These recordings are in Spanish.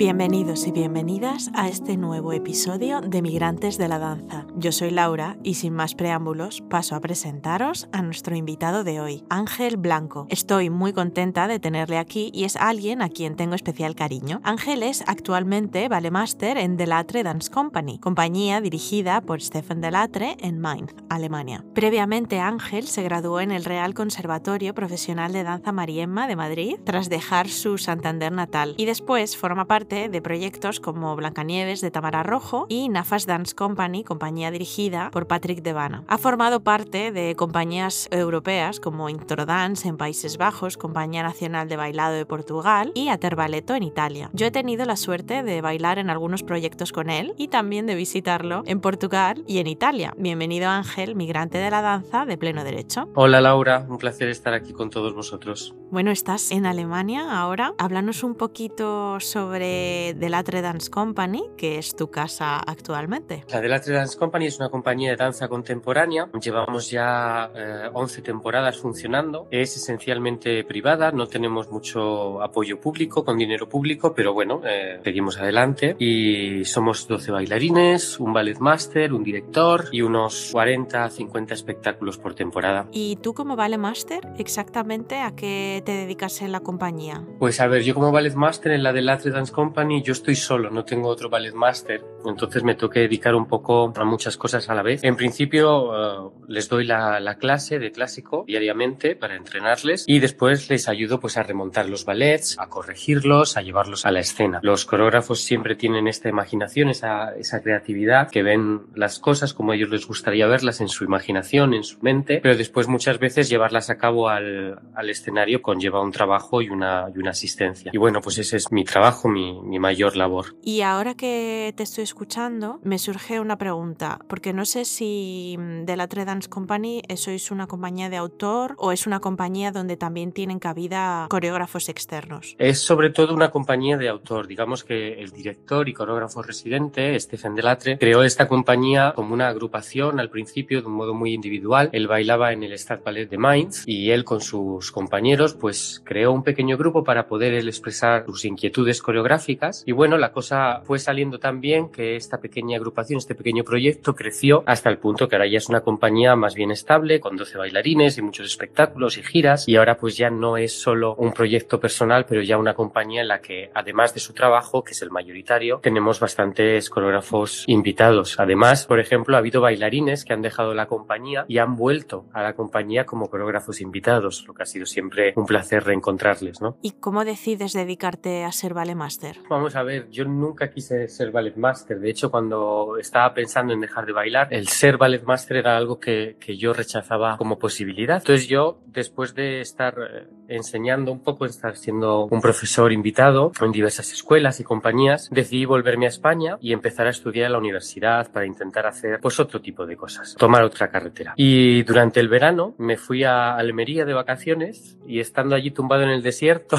Bienvenidos y bienvenidas a este nuevo episodio de Migrantes de la Danza. Yo soy Laura y sin más preámbulos paso a presentaros a nuestro invitado de hoy, Ángel Blanco. Estoy muy contenta de tenerle aquí y es alguien a quien tengo especial cariño. Ángel es actualmente Master en Delatre Dance Company, compañía dirigida por Stefan Delatre en Mainz, Alemania. Previamente Ángel se graduó en el Real Conservatorio Profesional de Danza Mariemma de Madrid tras dejar su Santander natal y después forma parte de proyectos como Blancanieves de Tamara Rojo y Nafas Dance Company, compañía dirigida por Patrick Devana. Ha formado parte de compañías europeas como Introdance en Países Bajos, Compañía Nacional de Bailado de Portugal y Aterbaleto en Italia. Yo he tenido la suerte de bailar en algunos proyectos con él y también de visitarlo en Portugal y en Italia. Bienvenido Ángel, migrante de la danza de pleno derecho. Hola Laura, un placer estar aquí con todos vosotros. Bueno, estás en Alemania ahora. Háblanos un poquito sobre de Latre Dance Company, que es tu casa actualmente. La Delatre Dance Company es una compañía de danza contemporánea. Llevamos ya 11 eh, temporadas funcionando. Es esencialmente privada, no tenemos mucho apoyo público, con dinero público, pero bueno, eh, seguimos adelante. Y somos 12 bailarines, un ballet master, un director y unos 40, 50 espectáculos por temporada. ¿Y tú como ballet master, exactamente a qué te dedicas en la compañía? Pues a ver, yo como ballet master en la Delatre Dance Company Company yo estoy solo, no tengo otro ballet master, entonces me que dedicar un poco a muchas cosas a la vez. En principio eh, les doy la, la, clase de clásico diariamente para entrenarles y después les ayudo pues a remontar los ballets, a corregirlos, a llevarlos a la escena. Los coreógrafos siempre tienen esta imaginación, esa, esa creatividad, que ven las cosas como a ellos les gustaría verlas en su imaginación, en su mente, pero después muchas veces llevarlas a cabo al, al escenario conlleva un trabajo y una, y una asistencia. Y bueno, pues ese es mi trabajo, mi, mi, mayor labor. Y ahora que te estoy escuchando, me surge una pregunta, porque no sé si mm, de la Dance Company sois una compañía de autor o es una compañía donde también tienen cabida coreógrafos externos. Es sobre todo una compañía de autor. Digamos que el director y coreógrafo residente, Stephen Delatre, creó esta compañía como una agrupación al principio de un modo muy individual. Él bailaba en el Ballet de Mainz y él con sus compañeros pues creó un pequeño grupo para poder él expresar sus inquietudes coreográficas y bueno, la cosa fue saliendo tan bien que esta pequeña agrupación, este pequeño proyecto creció hasta el punto que ahora ya es una compañía más bien estable, con 12 bailarines y muchos espectáculos y giras. Y ahora pues ya no es solo un proyecto personal, pero ya una compañía en la que además de su trabajo, que es el mayoritario, tenemos bastantes coreógrafos invitados. Además, por ejemplo, ha habido bailarines que han dejado la compañía y han vuelto a la compañía como coreógrafos invitados, lo que ha sido siempre un placer reencontrarles, ¿no? ¿Y cómo decides dedicarte a ser ballet master? Vamos a ver, yo nunca quise ser ballet master. De hecho, cuando estaba pensando en dejar de bailar, el ser ballet master era algo que, que yo rechazaba como posibilidad. Entonces yo, después de estar eh, enseñando un poco, estar siendo un profesor invitado en diversas escuelas y compañías, decidí volverme a España y empezar a estudiar en la universidad para intentar hacer pues otro tipo de cosas, tomar otra carretera. Y durante el verano me fui a Almería de vacaciones y estando allí tumbado en el desierto,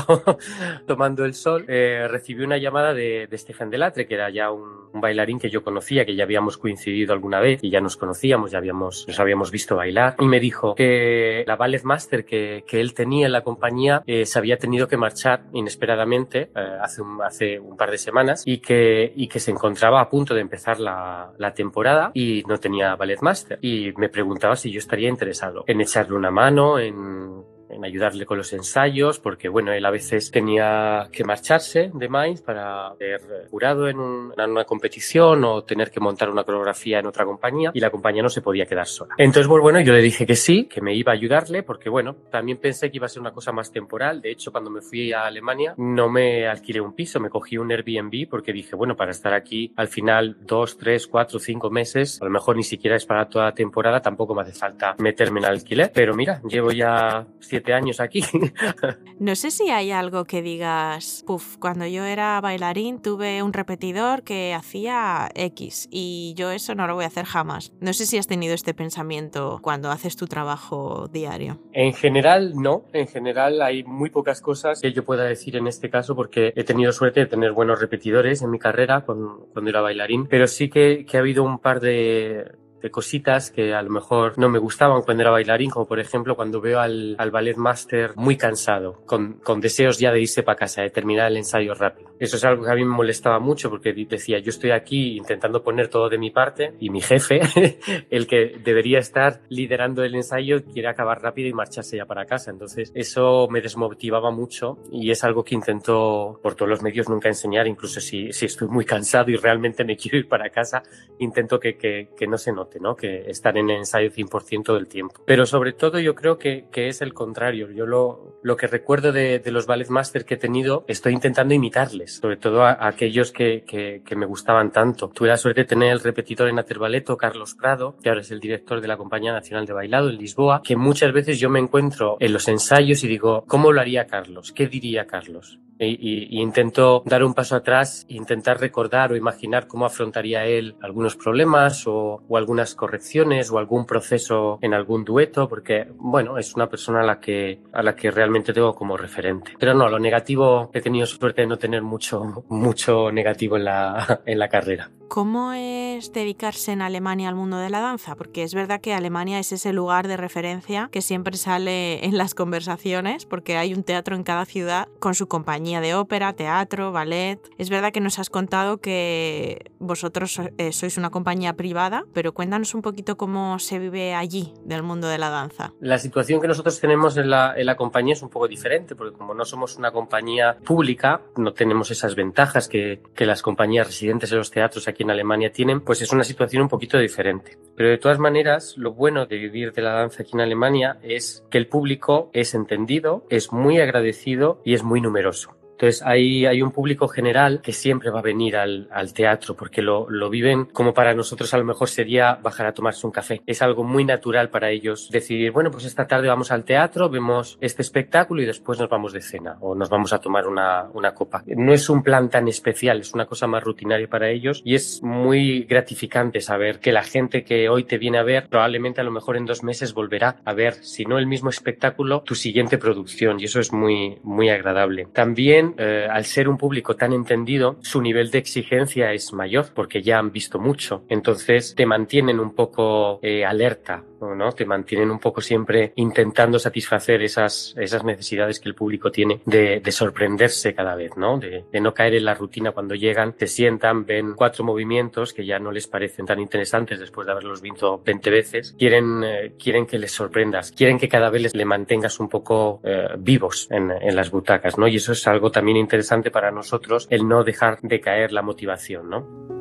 tomando el sol, eh, recibí una llamada de, de Stefan Delatre, que era ya un, bailarín que yo conocía, que ya habíamos coincidido alguna vez y ya nos conocíamos, ya habíamos, nos habíamos visto bailar. Y me dijo que la ballet master que, que él tenía en la compañía eh, se había tenido que marchar inesperadamente eh, hace, un, hace un par de semanas y que, y que se encontraba a punto de empezar la, la temporada y no tenía ballet master. Y me preguntaba si yo estaría interesado en echarle una mano, en en ayudarle con los ensayos, porque bueno, él a veces tenía que marcharse de Mainz para ser jurado en, una competición o tener que montar una coreografía en otra compañía y la compañía no se podía quedar sola. Entonces, pues bueno, yo le dije que sí, que me iba a ayudarle, porque bueno, también pensé que iba a ser una cosa más temporal. De hecho, cuando me fui a Alemania, no me alquilé un piso, me cogí un Airbnb porque dije, bueno, para estar aquí al final dos, tres, cuatro, cinco meses, a lo mejor ni siquiera es para toda la temporada, tampoco me hace falta meterme en alquiler. Pero mira, llevo ya siete años aquí. no sé si hay algo que digas, puf, cuando yo era bailarín tuve un repetidor que hacía X y yo eso no lo voy a hacer jamás. No sé si has tenido este pensamiento cuando haces tu trabajo diario. En general, no. En general hay muy pocas cosas que yo pueda decir en este caso porque he tenido suerte de tener buenos repetidores en mi carrera cuando era bailarín, pero sí que, que ha habido un par de de cositas que a lo mejor no me gustaban cuando era bailarín, como por ejemplo cuando veo al, al ballet master muy cansado, con, con deseos ya de irse para casa, de terminar el ensayo rápido. Eso es algo que a mí me molestaba mucho porque decía, yo estoy aquí intentando poner todo de mi parte y mi jefe, el que debería estar liderando el ensayo, quiere acabar rápido y marcharse ya para casa. Entonces eso me desmotivaba mucho y es algo que intento por todos los medios nunca enseñar, incluso si, si estoy muy cansado y realmente me quiero ir para casa, intento que, que, que no se note, ¿no? que estar en el ensayo 100% del tiempo. Pero sobre todo yo creo que, que es el contrario. Yo lo, lo que recuerdo de, los ballet master que he tenido, estoy intentando imitarles, sobre todo a, aquellos que, que, me gustaban tanto. Tuve la suerte de tener el repetidor en Aterbaleto, Carlos Prado, que ahora es el director de la Compañía Nacional de Bailado en Lisboa, que muchas veces yo me encuentro en los ensayos y digo, ¿cómo lo haría Carlos? ¿Qué diría Carlos? Y, intento dar un paso atrás e intentar recordar o imaginar cómo afrontaría él algunos problemas o, o, algunas correcciones o algún proceso en algún dueto, porque, bueno, es una persona a la que, a la que realmente tengo como referente. Pero no, lo negativo, he tenido suerte de no tener mucho, mucho negativo en la, en la carrera. ¿Cómo es dedicarse en Alemania al mundo de la danza? Porque es verdad que Alemania es ese lugar de referencia que siempre sale en las conversaciones, porque hay un teatro en cada ciudad con su compañía de ópera, teatro, ballet. Es verdad que nos has contado que vosotros eh, sois una compañía privada, pero cuéntanos un poquito cómo se vive allí del mundo de la danza. La situación que nosotros tenemos en la, en la compañía es un poco diferente, porque como no somos una compañía pública, no tenemos esas ventajas que, que las compañías residentes en los teatros aquí en Alemania tienen, pues es una situación un poquito diferente. Pero de todas maneras, lo bueno de vivir de la danza aquí en Alemania es que el público es entendido, es muy agradecido y es muy numeroso. Entonces hay, hay un público general que siempre va a venir al, al teatro porque lo, lo, viven como para nosotros a lo mejor sería bajar a tomarse un café. Es algo muy natural para ellos decidir, bueno, pues esta tarde vamos al teatro, vemos este espectáculo y después nos vamos de cena o nos vamos a tomar una, una copa. No es un plan tan especial, es una cosa más rutinaria para ellos y es muy gratificante saber que la gente que hoy te viene a ver probablemente a lo mejor en dos meses volverá a ver, si no el mismo espectáculo, tu siguiente producción y eso es muy, muy agradable. También eh, al ser un público tan entendido, su nivel de exigencia es mayor porque ya han visto mucho. Entonces te mantienen un poco eh, alerta, ¿no? Te mantienen un poco siempre intentando satisfacer esas, esas necesidades que el público tiene de, de sorprenderse cada vez, ¿no? De, no caer en la rutina cuando llegan, te sientan, ven cuatro movimientos que ya no les parecen tan interesantes después de haberlos visto 20 veces. Quieren, eh, quieren que les sorprendas, quieren que cada vez les le mantengas un poco vivos en, en las butacas, ¿no? Y eso es algo también interesante para nosotros el no dejar de caer la motivación, ¿no?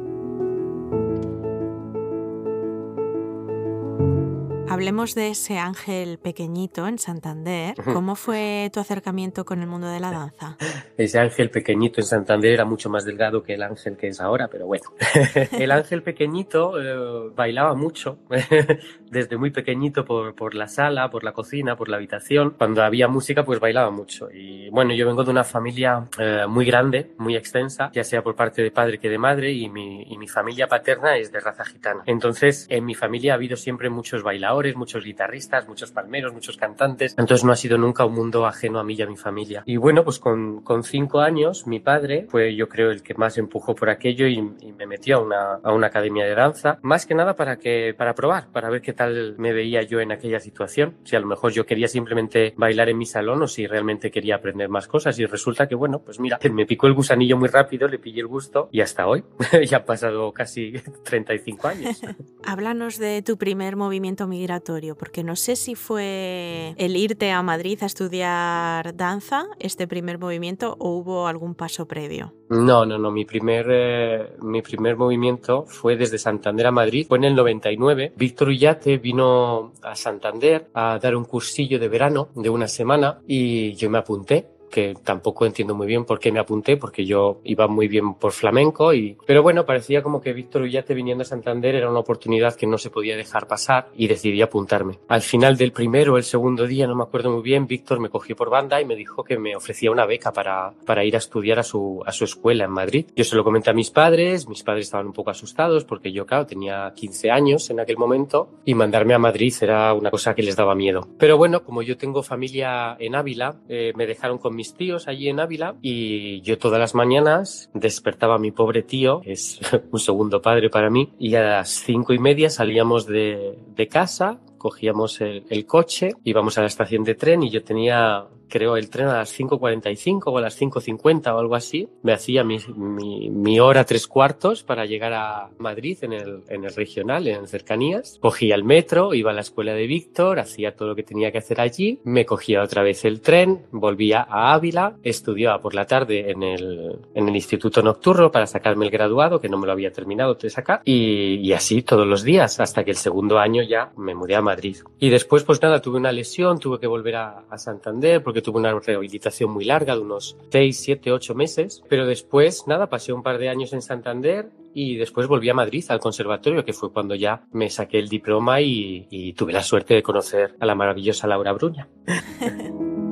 Hablemos de ese ángel pequeñito en Santander. ¿Cómo fue tu acercamiento con el mundo de la danza? Ese ángel pequeñito en Santander era mucho más delgado que el ángel que es ahora, pero bueno. el ángel pequeñito eh, bailaba mucho, desde muy pequeñito por, por, la sala, por la cocina, por la habitación. Cuando había música, pues bailaba mucho. Y bueno, yo vengo de una familia eh, muy grande, muy extensa, ya sea por parte de padre que de madre, y mi, y mi familia paterna es de raza gitana. Entonces, en mi familia ha habido siempre muchos bailadores muchos guitarristas, muchos palmeros, muchos cantantes. Entonces no ha sido nunca un mundo ajeno a mí y a mi familia. Y bueno, pues con, con cinco años, mi padre fue yo creo el que más empujó por aquello y, y, me metió a una, a una academia de danza, más que nada para, que, para probar, para ver qué me veía yo en aquella situación. Si a lo mejor yo quería simplemente bailar en mi salón o si realmente quería aprender más cosas. Y resulta que, bueno, pues mira, me picó el gusanillo muy rápido, le pillé el gusto y hasta hoy. ya han pasado casi 35 años. Háblanos de tu primer movimiento migratorio porque no sé si fue el irte a Madrid a estudiar danza, este primer movimiento, o hubo algún paso previo. No, no, no. Mi primer, eh, mi primer movimiento fue desde Santander a Madrid. Fue en el 99. Víctor Ullate vino a Santander a dar un cursillo de verano de una semana y yo me apunté que tampoco entiendo muy bien por qué me apunté, porque yo iba muy bien por flamenco, y... pero bueno, parecía como que Víctor Ullate viniendo a Santander era una oportunidad que no se podía dejar pasar y decidí apuntarme. Al final del primero o el segundo día, no me acuerdo muy bien, Víctor me cogió por banda y me dijo que me ofrecía una beca para, para ir a estudiar a su, a su escuela en Madrid. Yo se lo comenté a mis padres, mis padres estaban un poco asustados porque yo, claro, tenía 15 años en aquel momento y mandarme a Madrid era una cosa que les daba miedo. Pero bueno, como yo tengo familia en Ávila, eh, me dejaron con mis tíos allí en Ávila y yo todas las mañanas despertaba a mi pobre tío, que es un segundo padre para mí, y a las cinco y media salíamos de, casa, cogíamos el, el, coche, íbamos a la estación de tren y yo tenía creo, el tren a las 5.45 o a las 5.50 o algo así. Me hacía mi, mi, mi, hora tres cuartos para llegar a Madrid en el, en el regional, en cercanías. Cogía el metro, iba a la escuela de Víctor, hacía todo lo que tenía que hacer allí, me cogía otra vez el tren, volvía a Ávila, estudiaba por la tarde en el, en el instituto nocturno para sacarme el graduado, que no me lo había terminado de sacar, y, y así todos los días, hasta que el segundo año ya me mudé a Madrid. Y después, pues nada, tuve una lesión, tuve que volver a, a Santander porque tuve una rehabilitación muy larga de unos 6, 7, 8 meses, pero después, nada, pasé un par de años en Santander y después volví a Madrid al conservatorio, que fue cuando ya me saqué el diploma y, y tuve la suerte de conocer a la maravillosa Laura Bruña.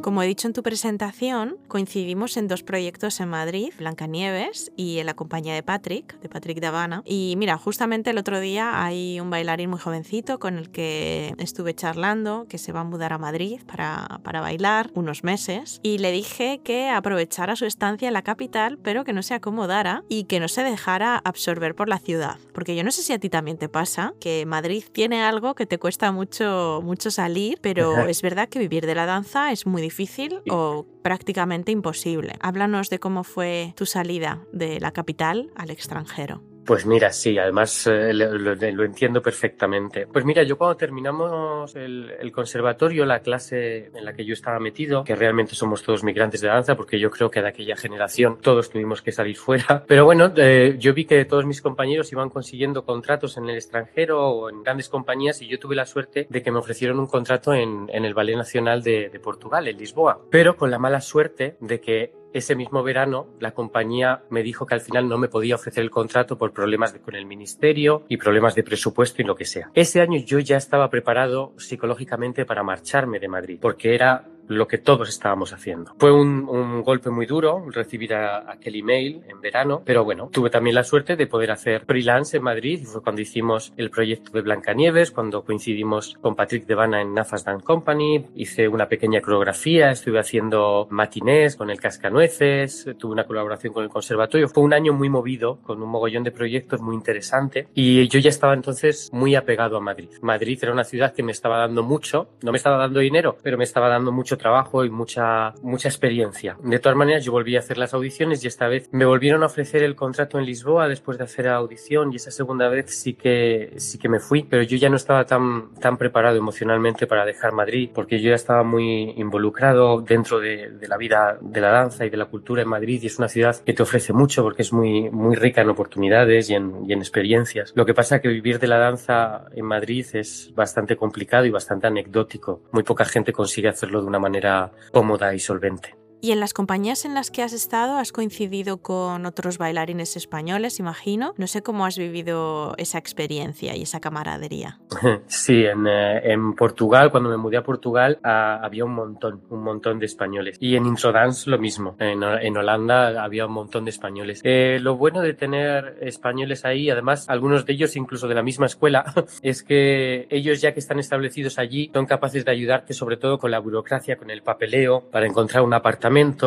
Como he dicho en tu presentación, coincidimos en dos proyectos en Madrid, Blancanieves y en la compañía de Patrick, de Patrick Davana. Y mira, justamente el otro día hay un bailarín muy jovencito con el que estuve charlando, que se va a mudar a Madrid para, para bailar unos meses. Y le dije que aprovechara su estancia en la capital, pero que no se acomodara y que no se dejara absorber por la ciudad. Porque yo no sé si a ti también te pasa, que Madrid tiene algo que te cuesta mucho, mucho salir, pero es verdad que vivir de la danza es muy difícil difícil o prácticamente imposible. Háblanos de cómo fue tu salida de la capital al extranjero. Pues mira, sí, además eh, lo, entiendo perfectamente. Pues mira, yo cuando terminamos el, conservatorio, la clase en la que yo estaba metido, que realmente somos todos migrantes de danza, porque yo creo que de aquella generación todos tuvimos que salir fuera. Pero bueno, eh, yo vi que todos mis compañeros iban consiguiendo contratos en el extranjero o en grandes compañías y yo tuve la suerte de que me ofrecieron un contrato en, el Ballet Nacional de Portugal, en Lisboa. Pero con la mala suerte de que ese mismo verano la compañía me dijo que al final no me podía ofrecer el contrato por problemas con el ministerio y problemas de presupuesto y lo que sea. Ese año yo ya estaba preparado psicológicamente para marcharme de Madrid porque era lo que todos estábamos haciendo. Fue un, un golpe muy duro recibir a, aquel email en verano, pero bueno, tuve también la suerte de poder hacer freelance en Madrid y fue cuando hicimos el proyecto de Blancanieves, cuando coincidimos con Patrick Devana en Nafas Dance Company, hice una pequeña coreografía, estuve haciendo matinés con el Cascanueces, tuve una colaboración con el conservatorio, fue un año muy movido, con un mogollón de proyectos muy interesante y yo ya estaba entonces muy apegado a Madrid. Madrid era una ciudad que me estaba dando mucho, no me estaba dando dinero, pero me estaba dando mucho trabajo y mucha, mucha experiencia. De todas maneras, yo volví a hacer las audiciones y esta vez me volvieron a ofrecer el contrato en Lisboa después de hacer la audición y esa segunda vez sí que, sí que me fui, pero yo ya no estaba tan, tan preparado emocionalmente para dejar Madrid porque yo ya estaba muy involucrado dentro de, de la vida de la danza y de la cultura en Madrid y es una ciudad que te ofrece mucho porque es muy, muy rica en oportunidades y en, y en experiencias. Lo que pasa es que vivir de la danza en Madrid es bastante complicado y bastante anecdótico. Muy poca gente consigue hacerlo de una manera manera cómoda y solvente. Y en las compañías en las que has estado, has coincidido con otros bailarines españoles, imagino. No sé cómo has vivido esa experiencia y esa camaradería. Sí, en, eh, en Portugal, cuando me mudé a Portugal, ah, había un montón, un montón de españoles. Y en Introdance lo mismo. En, en Holanda había un montón de españoles. Eh, lo bueno de tener españoles ahí, además, algunos de ellos incluso de la misma escuela, es que ellos ya que están establecidos allí, son capaces de ayudarte sobre todo con la burocracia, con el papeleo, para encontrar un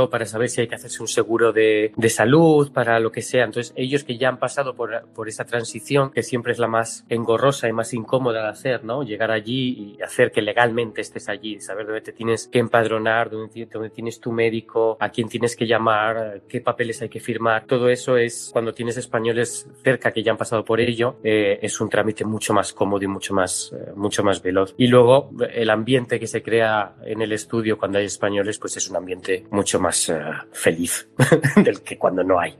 para saber si hay que hacerse un seguro de, de, salud, para lo que sea. Entonces, ellos que ya han pasado por, por esa transición, que siempre es la más engorrosa y más incómoda de hacer, ¿no? Llegar allí y hacer que legalmente estés allí, saber dónde te tienes que empadronar, dónde, dónde tienes tu médico, a quién tienes que llamar, qué papeles hay que firmar. Todo eso es cuando tienes españoles cerca que ya han pasado por ello, eh, es un trámite mucho más cómodo y mucho más, eh, mucho más veloz. Y luego, el ambiente que se crea en el estudio cuando hay españoles, pues es un ambiente mucho más uh, feliz del que cuando no hay.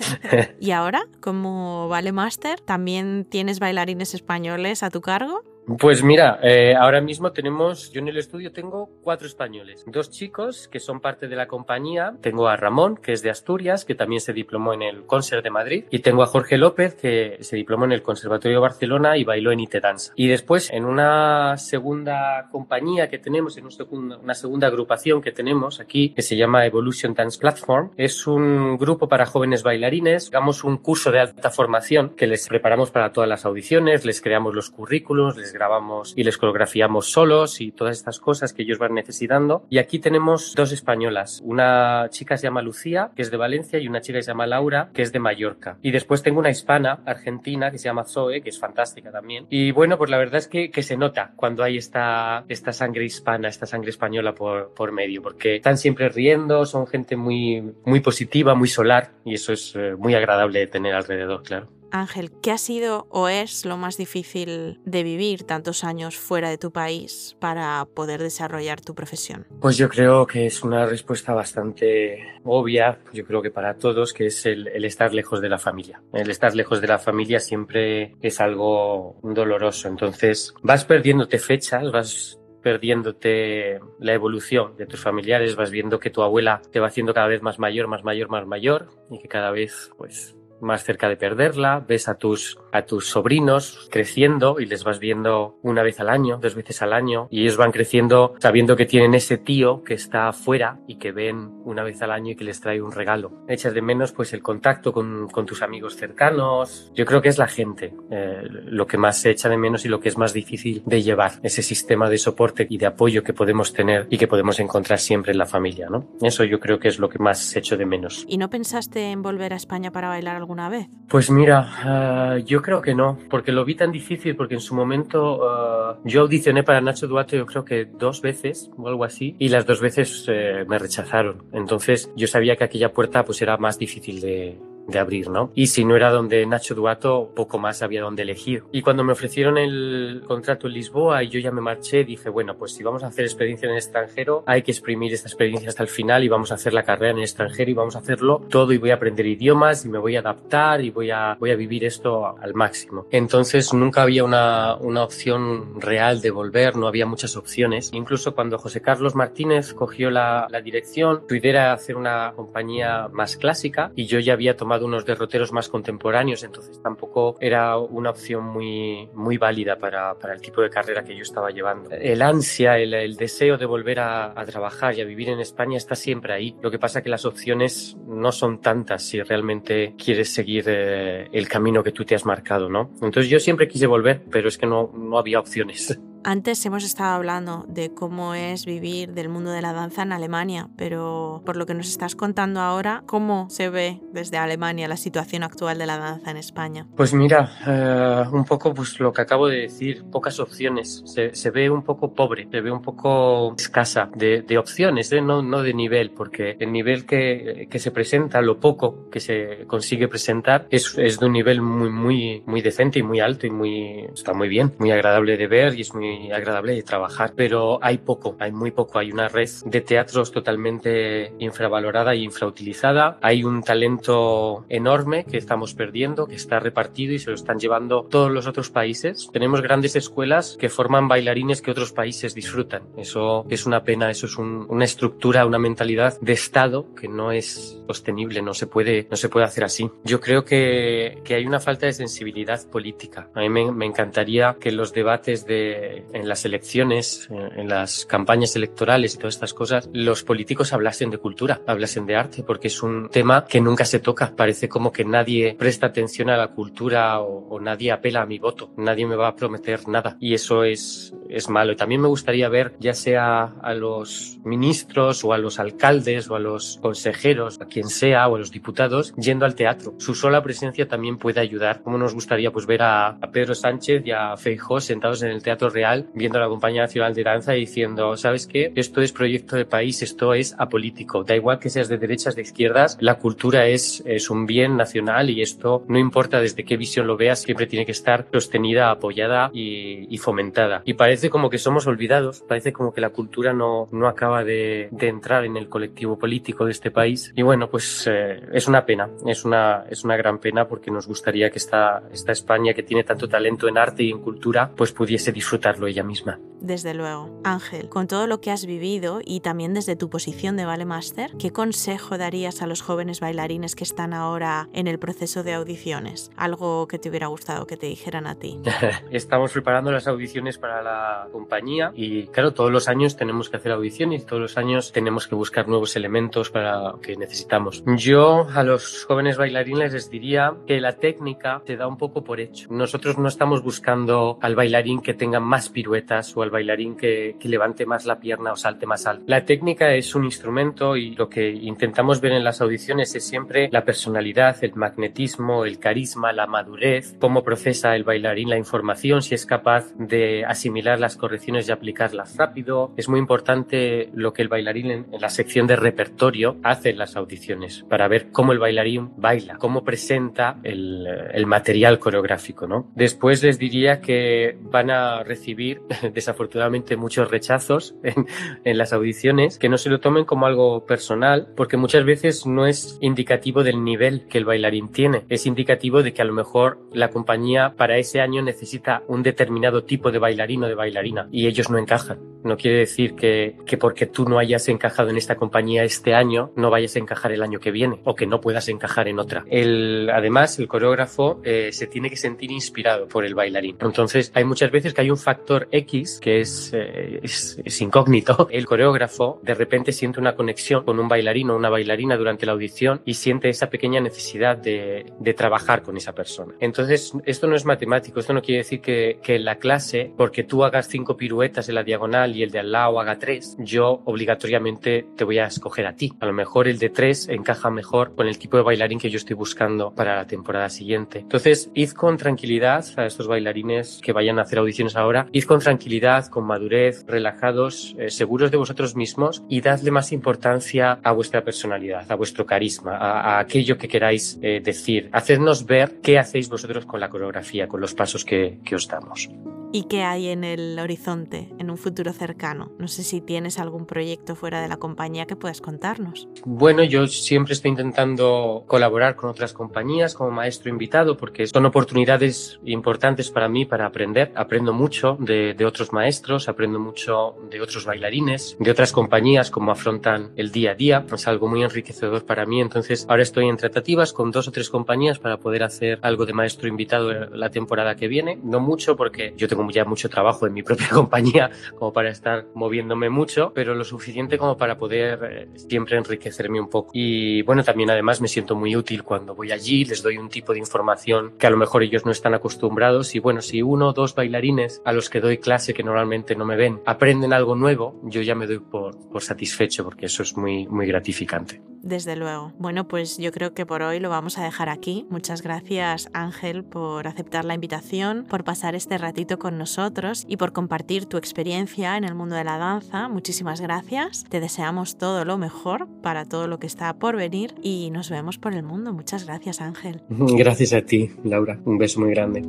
¿Y ahora, como Vale Master, también tienes bailarines españoles a tu cargo? Pues mira, eh, ahora mismo tenemos, yo en el estudio tengo cuatro españoles, dos chicos que son parte de la compañía, tengo a Ramón, que es de Asturias, que también se diplomó en el Concert de Madrid, y tengo a Jorge López, que se diplomó en el Conservatorio de Barcelona y bailó en IT Danza. Y después, en una segunda compañía que tenemos, en una segunda agrupación que tenemos aquí, que se llama Evolution Dance Platform, es un grupo para jóvenes bailarines, damos un curso de alta formación que les preparamos para todas las audiciones, les creamos los currículos, les grabamos y les coreografiamos solos y todas estas cosas que ellos van necesitando. Y aquí tenemos dos españolas. Una chica se llama Lucía, que es de Valencia, y una chica que se llama Laura, que es de Mallorca. Y después tengo una hispana, argentina, que se llama Zoe, que es fantástica también. Y bueno, pues la verdad es que, que se nota cuando hay esta, esta sangre hispana, esta sangre española por, por medio, porque están siempre riendo, son gente muy, muy positiva, muy solar, y eso es eh, muy agradable de tener alrededor, claro. Ángel, ¿qué ha sido o es lo más difícil de vivir tantos años fuera de tu país para poder desarrollar tu profesión? Pues yo creo que es una respuesta bastante obvia, yo creo que para todos, que es el, el estar lejos de la familia. El estar lejos de la familia siempre es algo doloroso, entonces vas perdiéndote fechas, vas perdiéndote la evolución de tus familiares, vas viendo que tu abuela te va haciendo cada vez más mayor, más mayor, más mayor y que cada vez pues más cerca de perderla, ves a tus, a tus sobrinos creciendo y les vas viendo una vez al año, dos veces al año, y ellos van creciendo sabiendo que tienen ese tío que está afuera y que ven una vez al año y que les trae un regalo. Echas de menos pues el contacto con, con tus amigos cercanos. Yo creo que es la gente eh, lo que más se echa de menos y lo que es más difícil de llevar, ese sistema de soporte y de apoyo que podemos tener y que podemos encontrar siempre en la familia, ¿no? Eso yo creo que es lo que más echo de menos. ¿Y no pensaste en volver a España para bailar algo alguna vez? Pues mira, uh, yo creo que no, porque lo vi tan difícil, porque en su momento uh, yo audicioné para Nacho Duarte yo creo que dos veces o algo así, y las dos veces uh, me rechazaron. Entonces yo sabía que aquella puerta pues era más difícil de, de abrir, ¿no? Y si no era donde Nacho Duato, poco más había donde elegir. Y cuando me ofrecieron el contrato en Lisboa y yo ya me marché, dije, bueno, pues si vamos a hacer experiencia en el extranjero, hay que exprimir esta experiencia hasta el final y vamos a hacer la carrera en el extranjero y vamos a hacerlo todo y voy a aprender idiomas y me voy a adaptar y voy a, voy a vivir esto al máximo. Entonces nunca había una, una opción real de volver, no había muchas opciones. Incluso cuando José Carlos Martínez cogió la, la dirección, su idea era hacer una compañía más clásica y yo ya había tomado unos derroteros más contemporáneos, entonces tampoco era una opción muy, muy válida para, para el tipo de carrera que yo estaba llevando. El ansia, el, el deseo de volver a, a, trabajar y a vivir en España está siempre ahí. Lo que pasa que las opciones no son tantas si realmente quieres seguir eh, el camino que tú te has marcado, ¿no? Entonces yo siempre quise volver, pero es que no, no había opciones. Antes hemos estado hablando de cómo es vivir del mundo de la danza en Alemania, pero por lo que nos estás contando ahora, ¿cómo se ve desde Alemania la situación actual de la danza en España? Pues mira, eh, un poco pues lo que acabo de decir, pocas opciones. Se, se ve un poco pobre, se ve un poco escasa de, de opciones, ¿eh? no, no de nivel, porque el nivel que, que, se presenta, lo poco que se consigue presentar, es, es de un nivel muy, muy, muy decente y muy alto y muy, está muy bien, muy agradable de ver y es muy agradable de trabajar, pero hay poco, hay muy poco. Hay una red de teatros totalmente infravalorada y infrautilizada. Hay un talento enorme que estamos perdiendo, que está repartido y se lo están llevando todos los otros países. Tenemos grandes escuelas que forman bailarines que otros países disfrutan. Eso es una pena, eso es un, una estructura, una mentalidad de Estado que no es sostenible, no se puede, no se puede hacer así. Yo creo que, que hay una falta de sensibilidad política. A mí me, me encantaría que los debates de en las elecciones, en las campañas electorales y todas estas cosas, los políticos hablasen de cultura, hablasen de arte, porque es un tema que nunca se toca. Parece como que nadie presta atención a la cultura o, o nadie apela a mi voto. Nadie me va a prometer nada. Y eso es, es malo. Y también me gustaría ver, ya sea a los ministros o a los alcaldes o a los consejeros, a quien sea, o a los diputados, yendo al teatro. Su sola presencia también puede ayudar. Como nos gustaría pues ver a, a Pedro Sánchez y a Feijó sentados en el Teatro Real viendo a la Compañía Nacional de Danza y diciendo, ¿sabes qué? Esto es proyecto de país, esto es apolítico. Da igual que seas de derechas, de izquierdas, la cultura es, es un bien nacional y esto no importa desde qué visión lo veas, siempre tiene que estar sostenida, apoyada y, y fomentada. Y parece como que somos olvidados, parece como que la cultura no, no acaba de, de entrar en el colectivo político de este país. Y bueno, pues eh, es una pena, es una, es una gran pena porque nos gustaría que esta, esta España que tiene tanto talento en arte y en cultura, pues pudiese disfrutar lograrlo ella misma. Desde luego. Ángel, con todo lo que has vivido y también desde tu posición de Ballet Master, ¿qué consejo darías a los jóvenes bailarines que están ahora en el proceso de audiciones? Algo que te hubiera gustado que te dijeran a ti. Estamos preparando las audiciones para la compañía y claro, todos los años tenemos que hacer audiciones todos los años tenemos que buscar nuevos elementos para que necesitamos. Yo a los jóvenes bailarines les diría que la técnica te da un poco por hecho. Nosotros no estamos buscando al bailarín que tenga más piruetas o al bailarín que, que, levante más la pierna o salte más alto. La técnica es un instrumento y lo que intentamos ver en las audiciones es siempre la personalidad, el magnetismo, el carisma, la madurez, cómo procesa el bailarín la información, si es capaz de asimilar las correcciones y aplicarlas rápido. Es muy importante lo que el bailarín en, en la sección de repertorio hace en las audiciones para ver cómo el bailarín baila, cómo presenta el, el material coreográfico. ¿no? Después les diría que van a recibir desafortunadamente muchos rechazos en, en, las audiciones, que no se lo tomen como algo personal, porque muchas veces no es indicativo del nivel que el bailarín tiene, es indicativo de que a lo mejor la compañía para ese año necesita un determinado tipo de bailarín o de bailarina y ellos no encajan. No quiere decir que, que porque tú no hayas encajado en esta compañía este año, no vayas a encajar el año que viene o que no puedas encajar en otra. El, además, el coreógrafo eh, se tiene que sentir inspirado por el bailarín. Entonces, hay muchas veces que hay un factor X que es, eh, es, es, incógnito, el coreógrafo de repente siente una conexión con un bailarín o una bailarina durante la audición y siente esa pequeña necesidad de, de trabajar con esa persona. Entonces, esto no es matemático, esto no quiere decir que, que en la clase, porque tú hagas cinco piruetas en la diagonal y el de al lado haga tres, yo obligatoriamente te voy a escoger a ti. A lo mejor el de tres encaja mejor con el tipo de bailarín que yo estoy buscando para la temporada siguiente. Entonces, id con tranquilidad a estos bailarines que vayan a hacer audiciones ahora, id con tranquilidad con madurez, relajados, eh, seguros de vosotros mismos y dadle más importancia a vuestra personalidad, a vuestro carisma, a, aquello que queráis eh, decir. Hacednos ver qué hacéis vosotros con la coreografía, con los pasos que os damos. ¿Y qué hay en el horizonte, en un futuro cercano? No sé si tienes algún proyecto fuera de la compañía que puedas contarnos. Bueno, yo siempre estoy intentando colaborar con otras compañías como maestro invitado porque son oportunidades importantes para mí para aprender. Aprendo mucho de, de otros maestros, aprendo mucho de otros bailarines, de otras compañías, cómo afrontan el día a día. Es algo muy enriquecedor para mí. Entonces, ahora estoy en tratativas con dos o tres compañías para poder hacer algo de maestro invitado la temporada que viene. No mucho porque yo tengo ya mucho trabajo en mi propia compañía como para estar moviéndome mucho, pero lo suficiente como para poder eh, siempre enriquecerme un poco. Y bueno, también además me siento muy útil cuando voy allí, les doy un tipo de información que a lo mejor ellos no están acostumbrados y bueno, si uno o dos bailarines a los que doy clase que normalmente no me ven aprenden algo nuevo, yo ya me doy por, por satisfecho porque eso es muy, muy gratificante. Desde luego. Bueno, pues yo creo que por hoy lo vamos a dejar aquí. Muchas gracias Ángel por aceptar la invitación, por pasar este ratito con nosotros y por compartir tu experiencia en el mundo de la danza. Muchísimas gracias. Te deseamos todo lo mejor para todo lo que está por venir y nos vemos por el mundo. Muchas gracias Ángel. Gracias a ti, Laura. Un beso muy grande.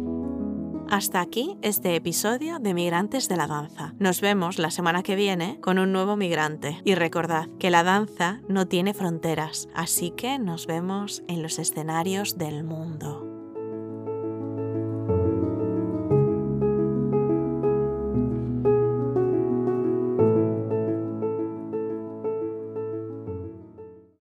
Hasta aquí este episodio de Migrantes de la Danza. Nos vemos la semana que viene con un nuevo migrante. Y recordad que la danza no tiene fronteras, así que nos vemos en los escenarios del mundo.